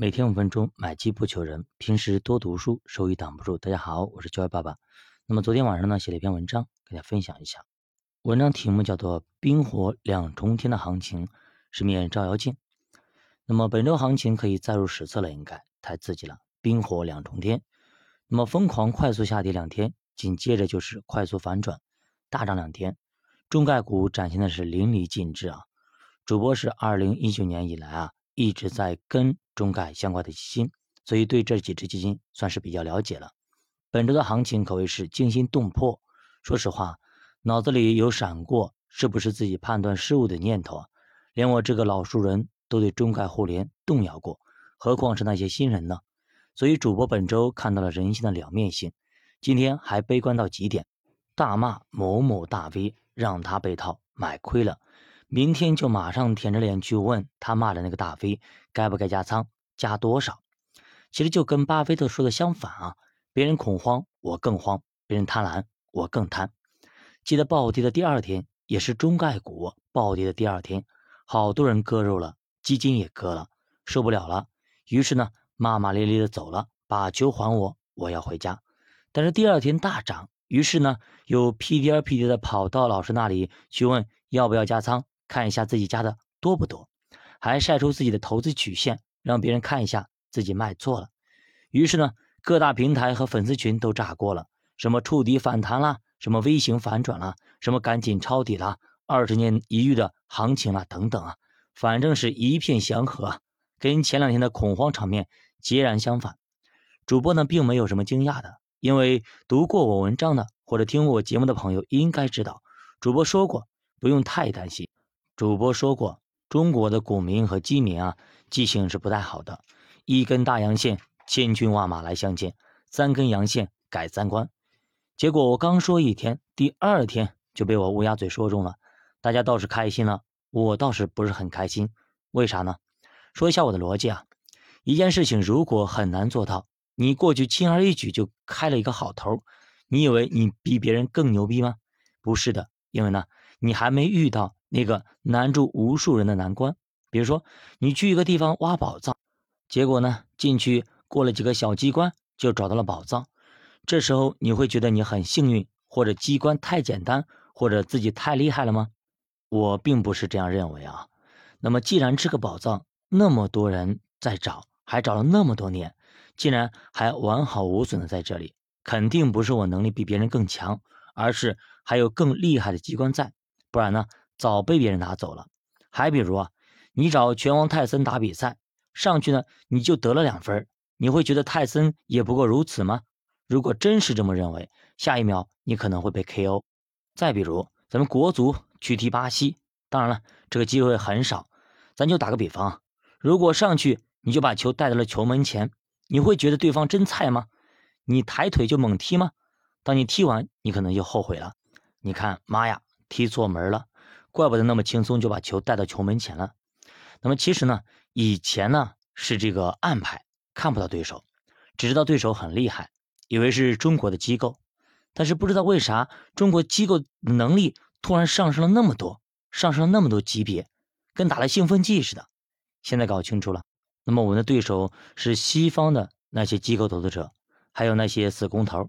每天五分钟，买机不求人。平时多读书，收益挡不住。大家好，我是教育爸爸。那么昨天晚上呢，写了一篇文章，给大家分享一下。文章题目叫做《冰火两重天的行情》，是面照妖镜。那么本周行情可以载入史册了，应该太刺激了。冰火两重天，那么疯狂快速下跌两天，紧接着就是快速反转，大涨两天，中概股展现的是淋漓尽致啊！主播是二零一九年以来啊。一直在跟中概相关的基金，所以对这几只基金算是比较了解了。本周的行情可谓是惊心动魄。说实话，脑子里有闪过是不是自己判断失误的念头啊？连我这个老熟人都对中概互联动摇过，何况是那些新人呢？所以主播本周看到了人性的两面性。今天还悲观到极点，大骂某某大 V 让他被套买亏了。明天就马上舔着脸去问他骂的那个大 V 该不该加仓，加多少？其实就跟巴菲特说的相反啊！别人恐慌，我更慌；别人贪婪，我更贪。记得暴跌的第二天，也是中概股暴跌的第二天，好多人割肉了，基金也割了，受不了了，于是呢，骂骂咧咧的走了，把球还我，我要回家。但是第二天大涨，于是呢，又屁颠屁颠的跑到老师那里去问要不要加仓。看一下自己加的多不多，还晒出自己的投资曲线，让别人看一下自己卖错了。于是呢，各大平台和粉丝群都炸锅了，什么触底反弹啦，什么微型反转啦，什么赶紧抄底啦，二十年一遇的行情啦，等等啊，反正是一片祥和，跟前两天的恐慌场面截然相反。主播呢，并没有什么惊讶的，因为读过我文章的或者听过我节目的朋友应该知道，主播说过不用太担心。主播说过，中国的股民和基民啊，记性是不太好的。一根大阳线，千军万马来相见；三根阳线，改三观。结果我刚说一天，第二天就被我乌鸦嘴说中了。大家倒是开心了，我倒是不是很开心。为啥呢？说一下我的逻辑啊。一件事情如果很难做到，你过去轻而易举就开了一个好头，你以为你比别人更牛逼吗？不是的，因为呢，你还没遇到。那个难住无数人的难关，比如说你去一个地方挖宝藏，结果呢进去过了几个小机关就找到了宝藏，这时候你会觉得你很幸运，或者机关太简单，或者自己太厉害了吗？我并不是这样认为啊。那么既然这个宝藏那么多人在找，还找了那么多年，竟然还完好无损的在这里，肯定不是我能力比别人更强，而是还有更厉害的机关在，不然呢？早被别人拿走了。还比如啊，你找拳王泰森打比赛，上去呢你就得了两分，你会觉得泰森也不过如此吗？如果真是这么认为，下一秒你可能会被 KO。再比如咱们国足去踢巴西，当然了，这个机会很少。咱就打个比方，如果上去你就把球带到了球门前，你会觉得对方真菜吗？你抬腿就猛踢吗？当你踢完，你可能就后悔了。你看，妈呀，踢错门了。怪不得那么轻松就把球带到球门前了。那么其实呢，以前呢是这个暗牌，看不到对手，只知道对手很厉害，以为是中国的机构。但是不知道为啥，中国机构能力突然上升了那么多，上升了那么多级别，跟打了兴奋剂似的。现在搞清楚了，那么我们的对手是西方的那些机构投资者，还有那些死工头，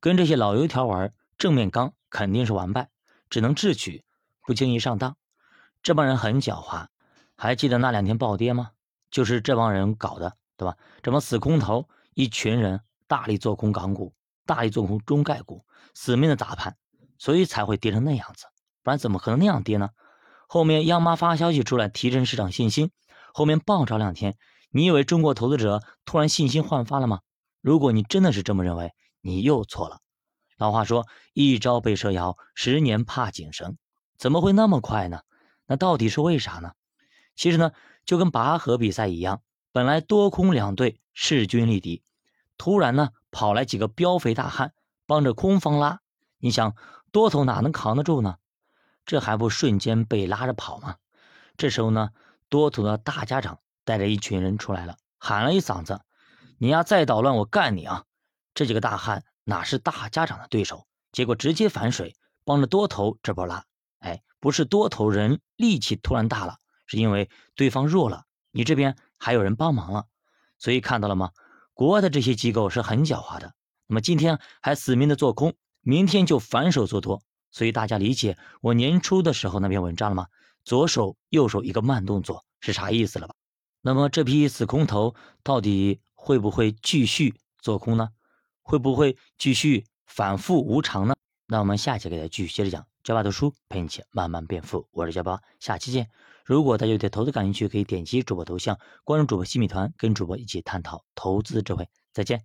跟这些老油条玩，正面刚肯定是完败，只能智取。不轻易上当，这帮人很狡猾。还记得那两天暴跌吗？就是这帮人搞的，对吧？这帮死空头，一群人大力做空港股，大力做空中概股，死命的砸盘，所以才会跌成那样子。不然怎么可能那样跌呢？后面央妈发消息出来提振市场信心，后面暴涨两天，你以为中国投资者突然信心焕发了吗？如果你真的是这么认为，你又错了。老话说，一朝被蛇咬，十年怕井绳。怎么会那么快呢？那到底是为啥呢？其实呢，就跟拔河比赛一样，本来多空两队势均力敌，突然呢跑来几个膘肥大汉帮着空方拉，你想多头哪能扛得住呢？这还不瞬间被拉着跑吗？这时候呢，多头的大家长带着一群人出来了，喊了一嗓子：“你呀再捣乱，我干你啊！”这几个大汉哪是大家长的对手？结果直接反水，帮着多头这波拉。哎，不是多头人力气突然大了，是因为对方弱了，你这边还有人帮忙了。所以看到了吗？国外的这些机构是很狡猾的。那么今天还死命的做空，明天就反手做多。所以大家理解我年初的时候那篇文章了吗？左手右手一个慢动作是啥意思了吧？那么这批死空头到底会不会继续做空呢？会不会继续反复无常呢？那我们下期给大家继续接着讲。教爸读书陪你一起慢慢变富，我是教爸，下期见。如果大家对投资感兴趣，可以点击主播头像关注主播新米团，跟主播一起探讨投资智慧。再见。